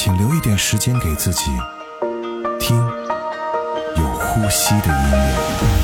请留一点时间给自己，听有呼吸的音乐。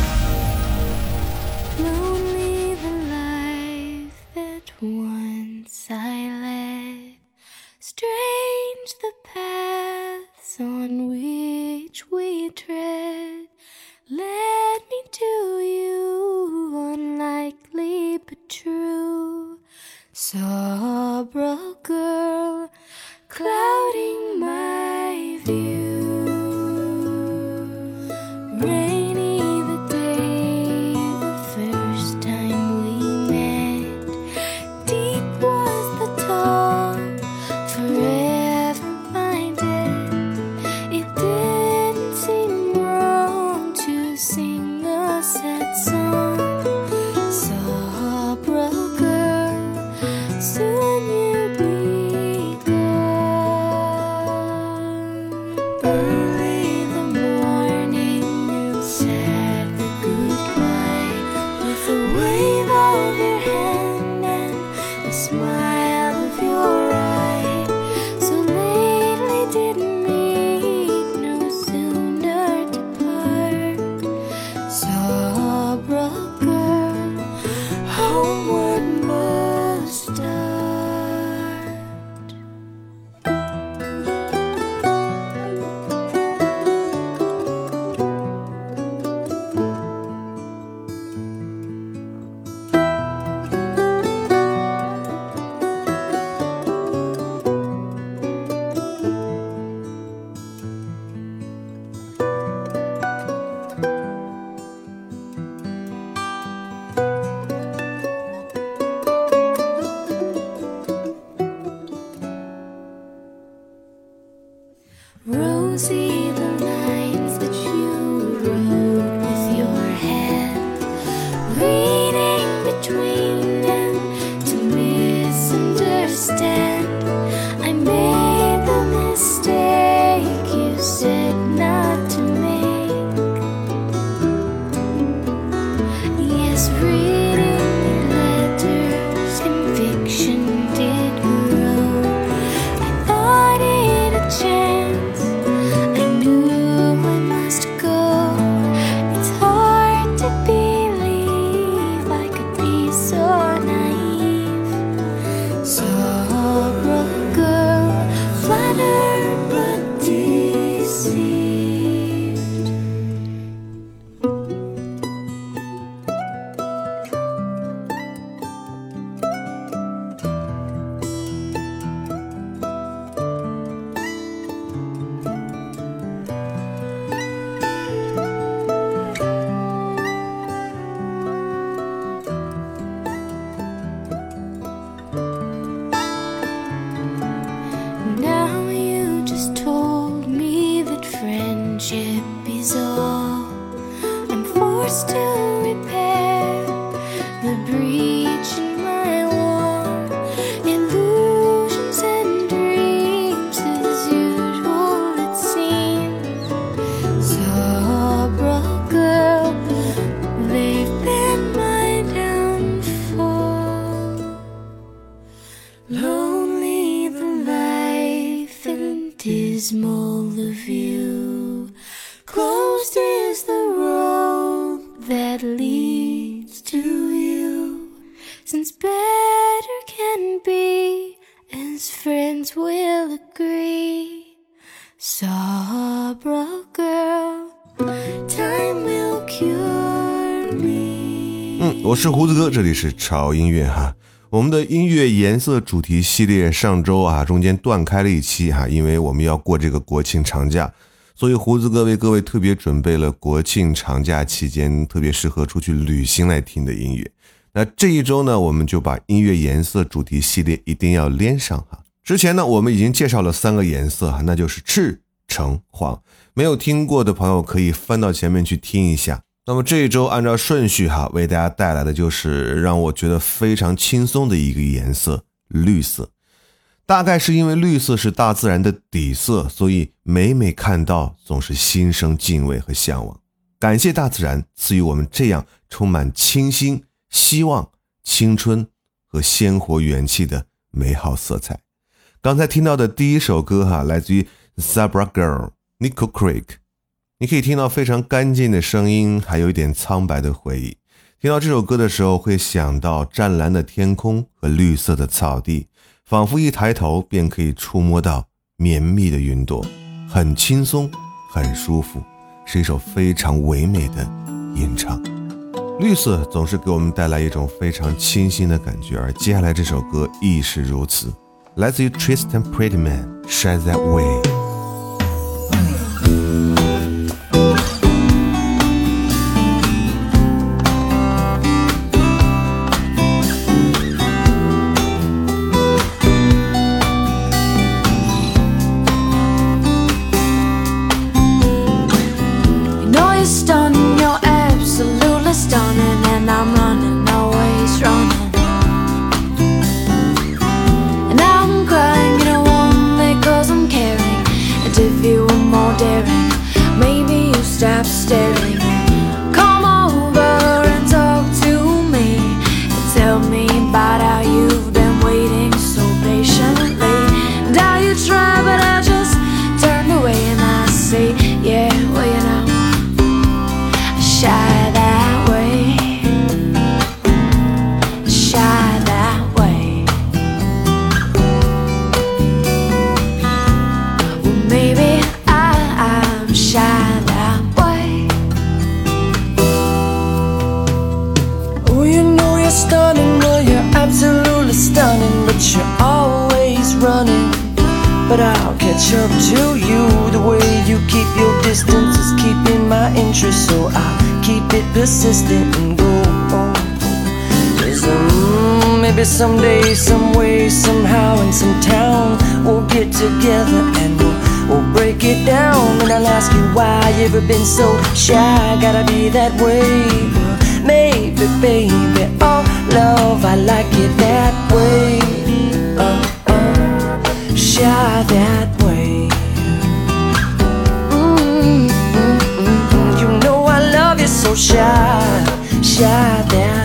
dismal the view. Closed is the road that leads to you. Since better can be, as friends will agree. Sabra girl, time will cure me. 嗯，我是胡子哥，这里是潮音乐哈。 我们的音乐颜色主题系列上周啊中间断开了一期哈，因为我们要过这个国庆长假，所以胡子哥为各位特别准备了国庆长假期间特别适合出去旅行来听的音乐。那这一周呢，我们就把音乐颜色主题系列一定要连上哈。之前呢，我们已经介绍了三个颜色哈，那就是赤、橙黄。没有听过的朋友可以翻到前面去听一下。那么这一周按照顺序哈，为大家带来的就是让我觉得非常轻松的一个颜色——绿色。大概是因为绿色是大自然的底色，所以每每看到总是心生敬畏和向往。感谢大自然赐予我们这样充满清新、希望、青春和鲜活元气的美好色彩。刚才听到的第一首歌哈，来自于 Zebra Girl Nickel Creek，你可以听到非常干净的声音，还有一点苍白的回忆。听到这首歌的时候，会想到湛蓝的天空和绿色的草地。仿佛一抬头便可以触摸到绵密的云朵，很轻松，很舒服，是一首非常唯美的吟唱。绿色总是给我们带来一种非常清新的感觉，而接下来这首歌亦是如此，来自于 Tristan Prettyman，《Shine That Way》。And go. Cause, um, maybe someday, some way, somehow, in some town, we'll get together and we'll, we'll break it down. And I'll ask you why you ever been so shy. Gotta be that way. Maybe, baby, oh, love, I like it that way. Uh, uh, shy that way. Mm, mm, mm. You know I love you so shy, shot down.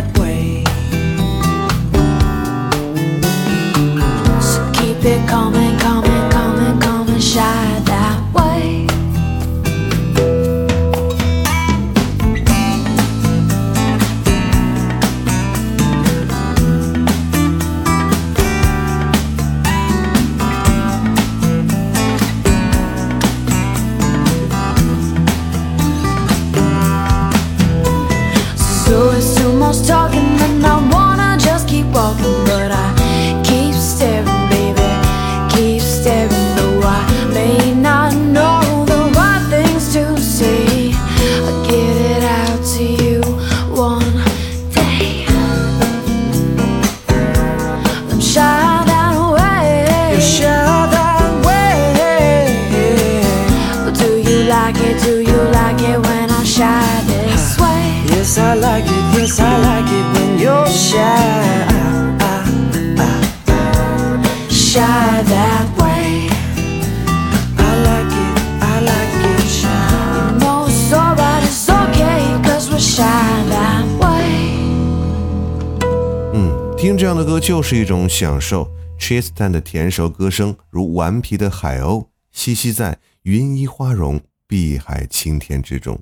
就是一种享受。Tristan 的甜熟歌声如顽皮的海鸥，栖息在云衣花容、碧海青天之中。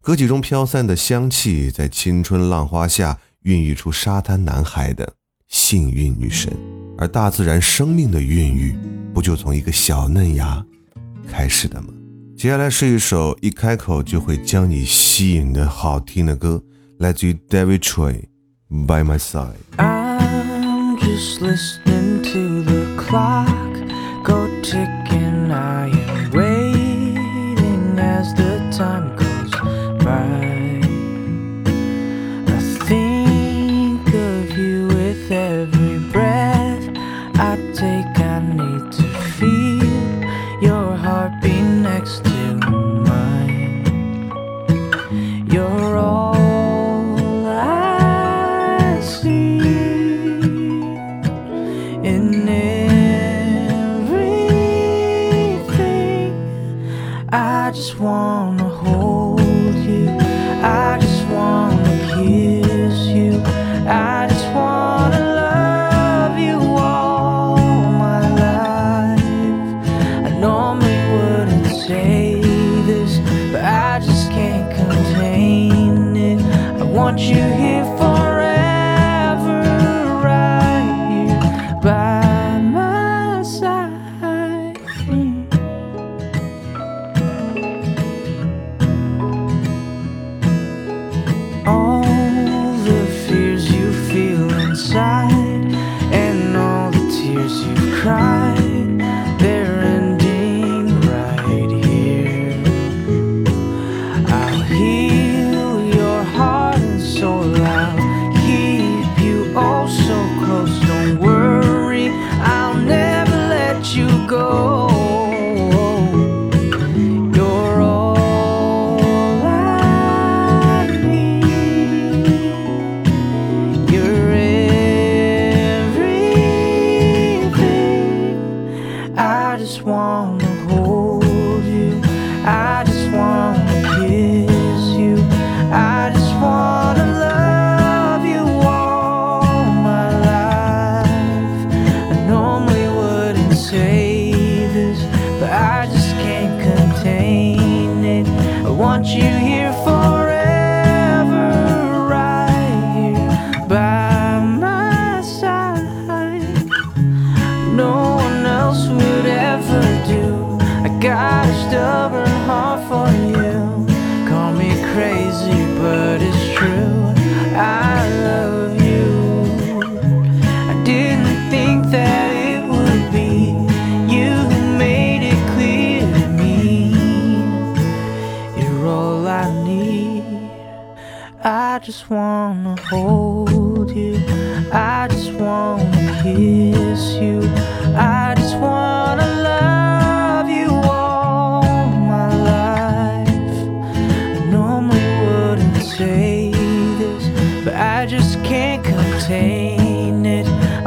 歌曲中飘散的香气，在青春浪花下孕育出沙滩男孩的幸运女神。而大自然生命的孕育，不就从一个小嫩芽开始的吗？接下来是一首一开口就会将你吸引的好听的歌，来自于 David Choi，《By My Side》。Just listening to the clock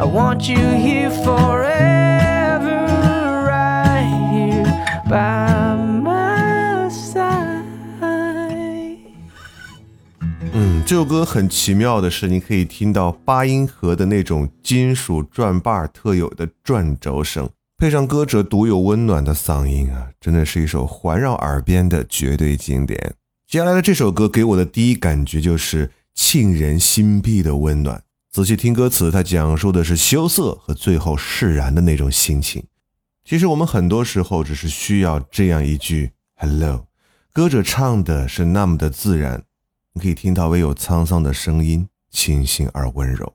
want you here forever, right here by my side. 嗯，这首歌很奇妙的是，你可以听到八音盒的那种金属转把特有的转轴声，配上歌者独有温暖的嗓音啊，真的是一首环绕耳边的绝对经典。接下来的这首歌给我的第一感觉就是沁人心脾的温暖。仔细听歌词，它讲述的是羞涩和最后释然的那种心情。其实我们很多时候只是需要这样一句 “hello”，歌者唱的是那么的自然，你可以听到唯有沧桑的声音，清新而温柔。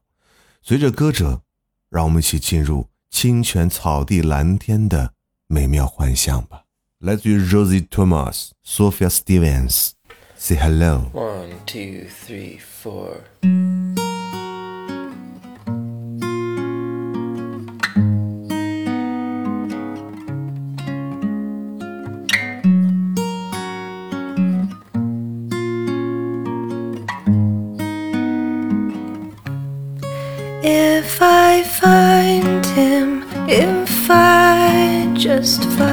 随着歌者，让我们一起进入清泉草地蓝天的美妙幻想吧。来自于 Rosie Thomas、Sophia Stevens，Say Hello。One, two, three, four. If I find him, if I just follow,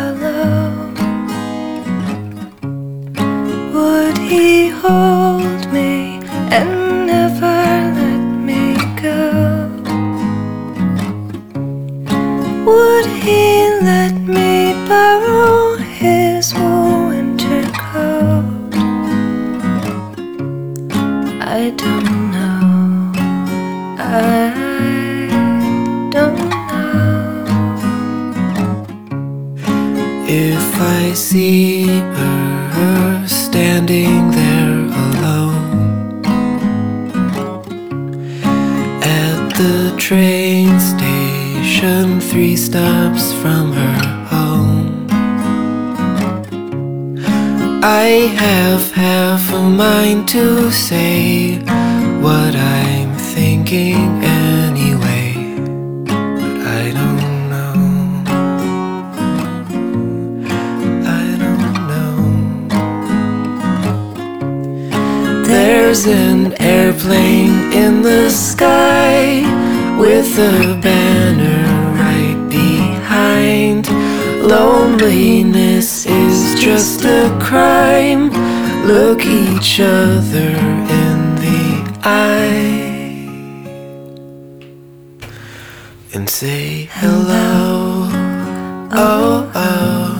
I have half a mind to say what I'm thinking anyway. But I don't know. I don't know. There's an airplane in the sky with a banner right behind. Loneliness is just a crime. Look each other in the eye and say hello. Oh, oh,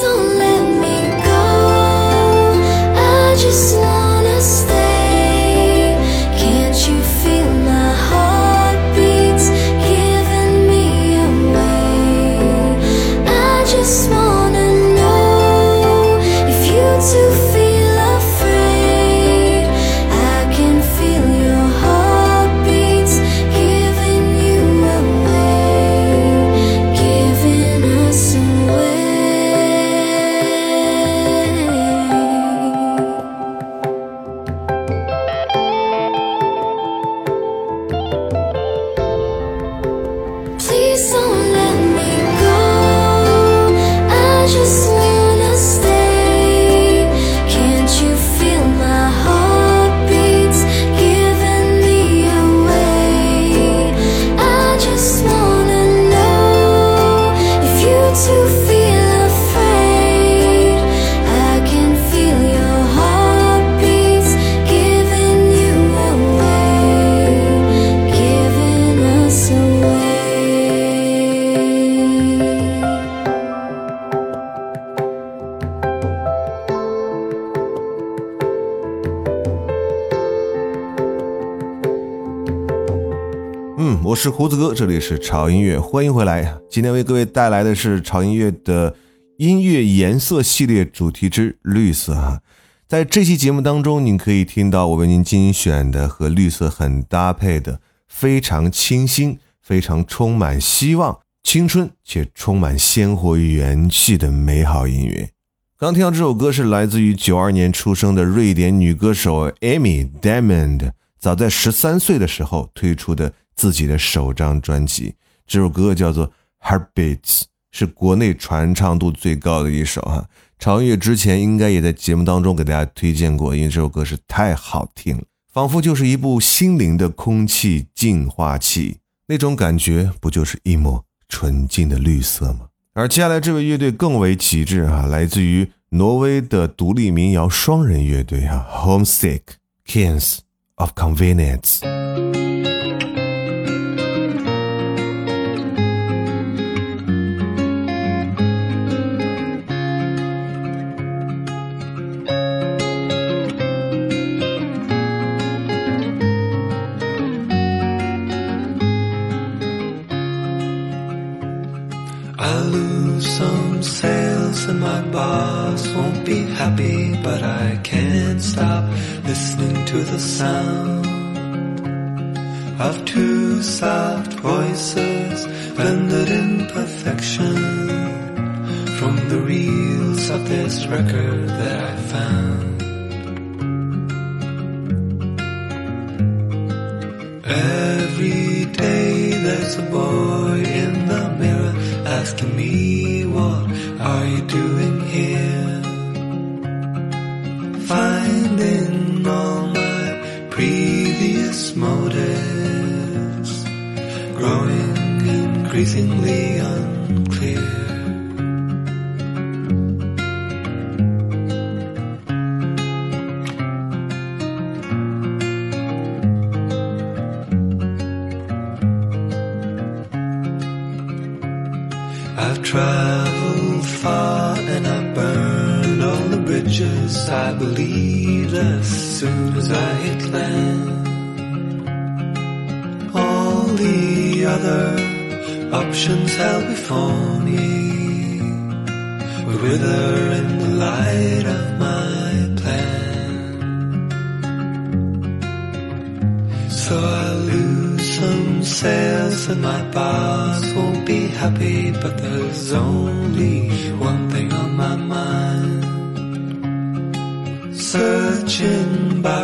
Don't let me go. I just 是胡子哥，这里是潮音乐，欢迎回来。今天为各位带来的是潮音乐的音乐颜色系列主题之绿色啊。在这期节目当中，您可以听到我为您精选的和绿色很搭配的、非常清新、非常充满希望、青春且充满鲜活元气的美好音乐。刚听到这首歌是来自于九二年出生的瑞典女歌手 Amy Diamond，早在十三岁的时候推出的自己的首张专辑。这首歌叫做《Heartbeats》，是国内传唱度最高的一首哈。潮音乐之前应该也在节目当中给大家推荐过，因为这首歌是太好听了，仿佛就是一部心灵的空气净化器，那种感觉不就是一抹纯净的绿色吗？而接下来这位乐队更为极致啊，来自于挪威的独立民谣双人乐队啊，Homesick Kings of Convenience。Record that I found. Every day there's a boy in the mirror asking me, What are you doing Simba.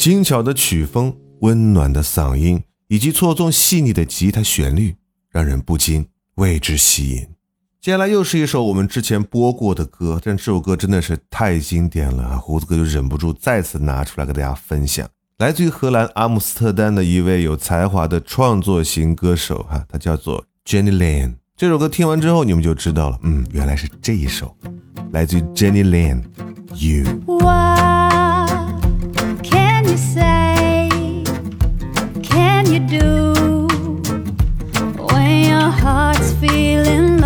精巧的曲风、温暖的嗓音以及错综细腻的吉他旋律，让人不禁为之吸引。接下来又是一首我们之前播过的歌，但这首歌真的是太经典了，胡子哥就忍不住再次拿出来跟大家分享。来自于荷兰阿姆斯特丹的一位有才华的创作型歌手，哈，他叫做 Jenny Lane。这首歌听完之后，你们就知道了，嗯，原来是这一首，来自于 Jenny Lane，You《You》。Say? Can you do when your heart's feeling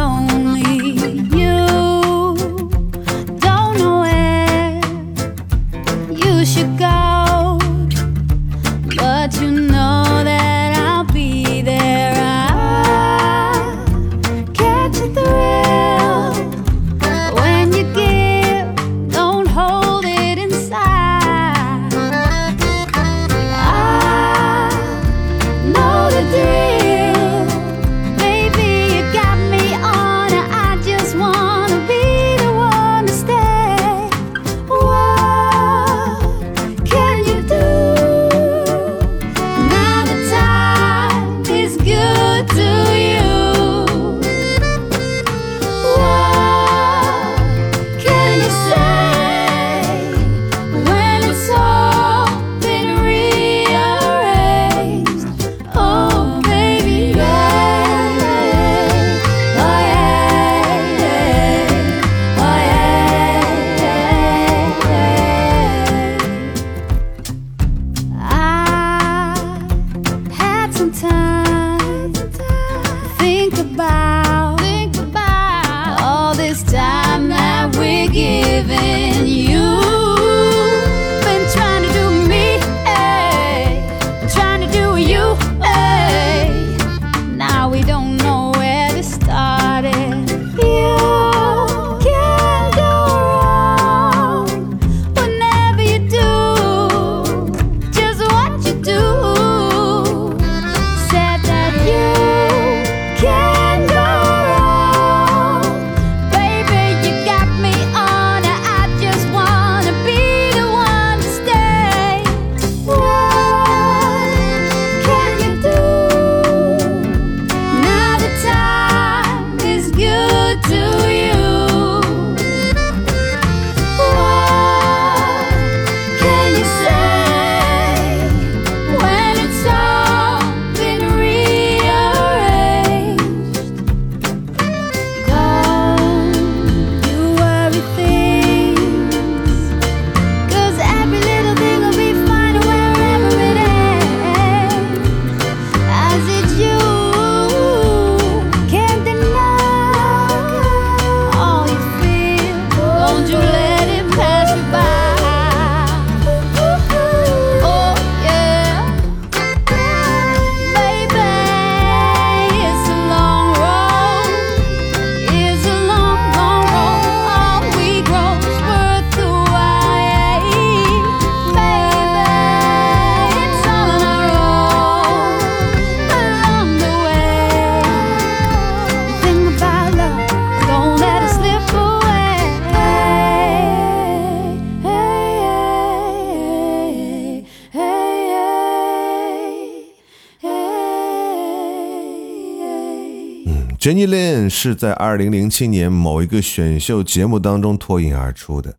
Jenny Lin 是在2007年某一个选秀节目当中脱颖而出的，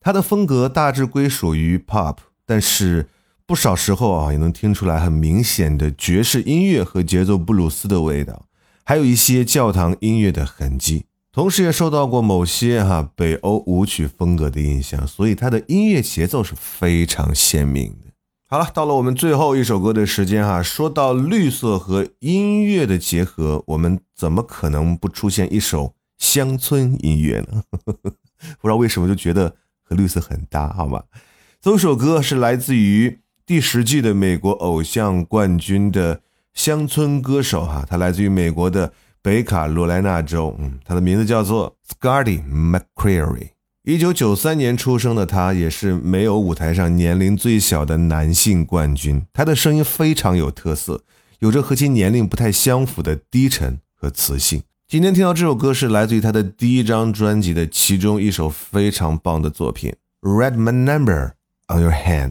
她的风格大致归属于 pop，但是不少时候啊也能听出来很明显的爵士音乐和节奏布鲁斯的味道。还有一些教堂音乐的痕迹，同时也受到过某些哈北欧舞曲风格的影响，所以它的音乐节奏是非常鲜明的。好了，到了我们最后一首歌的时间哈，说到绿色和音乐的结合，我们怎么可能不出现一首乡村音乐呢？不知道为什么就觉得和绿色很搭，好吗？这首歌是来自于第十季的美国偶像冠军的乡村歌手哈，他来自于美国的北卡罗来纳州，嗯，他的名字叫做 Scotty McCreery。一九九三年出生的他，也是没有舞台上年龄最小的男性冠军。他的声音非常有特色，有着和其年龄不太相符的低沉和磁性。今天听到这首歌是来自于他的第一张专辑的其中一首非常棒的作品《Red My Number on Your Hand》。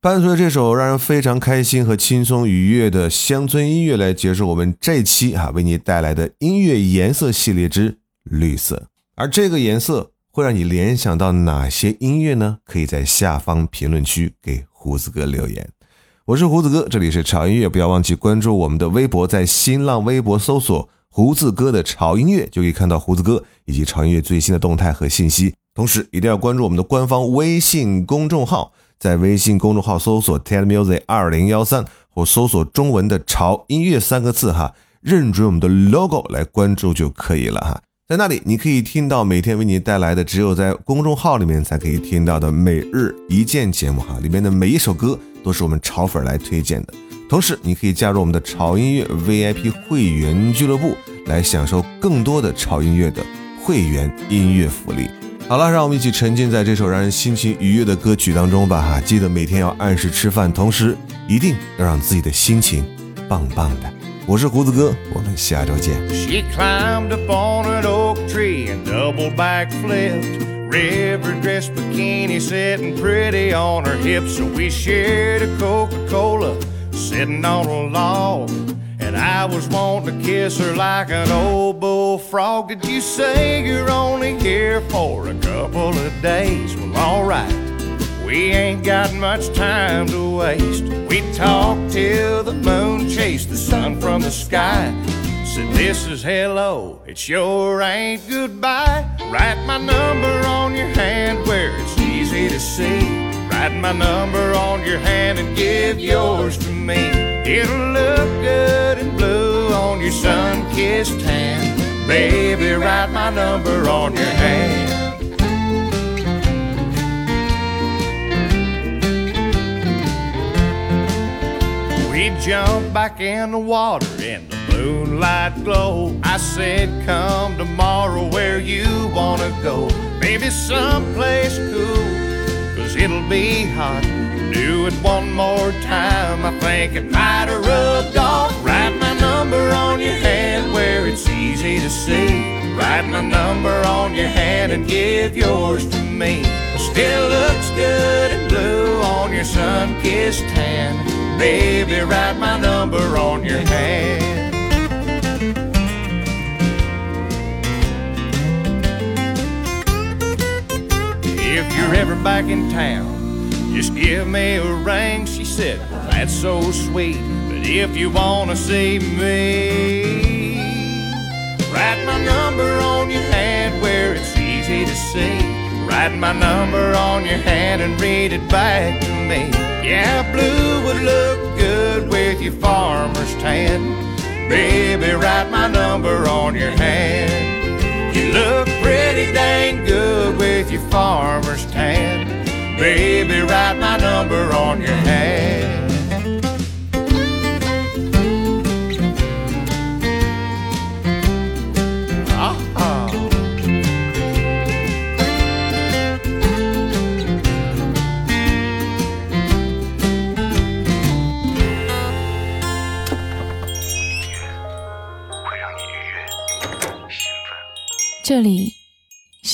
伴随着这首让人非常开心和轻松愉悦的乡村音乐来结束我们这期哈为你带来的音乐颜色系列之绿色。而这个颜色会让你联想到哪些音乐呢？可以在下方评论区给胡子哥留言。我是胡子哥，这里是潮音乐，不要忘记关注我们的微博，在新浪微博搜索。胡子哥的潮音乐就可以看到胡子哥以及潮音乐最新的动态和信息。同时，一定要关注我们的官方微信公众号，在微信公众号搜索 “ted music 二零幺三”或搜索中文的“潮音乐”三个字哈，认准我们的 logo 来关注就可以了哈。在那里，你可以听到每天为你带来的只有在公众号里面才可以听到的每日一见节目哈，里面的每一首歌都是我们潮粉来推荐的。同时，你可以加入我们的潮音乐 VIP 会员俱乐部，来享受更多的潮音乐的会员音乐福利。好了，让我们一起沉浸在这首让人心情愉悦的歌曲当中吧！哈，记得每天要按时吃饭，同时一定要让自己的心情棒棒的。我是胡子哥，我们下周见。 She climbed up on an oak tree and double back flipped. River dress bikini sitting pretty on her hips. So we shared a Coca Cola sitting on a log. And I was wanting to kiss her like an old bullfrog. Did you say you're only here for a couple of days? Well, alright. We ain't got much time to waste. We talked till the moon chased the sun from the sky. Said this is hello, it sure ain't goodbye. Write my number on your hand where it's easy to see. Write my number on your hand and give yours to me. It'll look good in blue on your sun kissed hand. Baby, write my number on your hand. We jumped back in the water in the moonlight glow. I said, Come tomorrow where you wanna go. Maybe someplace cool, cause it'll be hot. Do it one more time, I think it might have rubbed off. Write my number on your hand where it's easy to see. Write my number on your hand and give yours to me. Still looks good in blue on your sun kissed hand. Baby, write my number on your hand. If you're ever back in town, just give me a ring. She said, That's so sweet. But if you want to see me, write my number on your hand where it's easy to see. Write my number on your hand and read it back to me. Yeah, blue would look good with your farmer's tan. Baby, write my number on your hand. You look pretty dang good with your farmer's tan. Baby, write my number on your hand.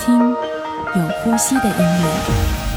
听有呼吸的音乐。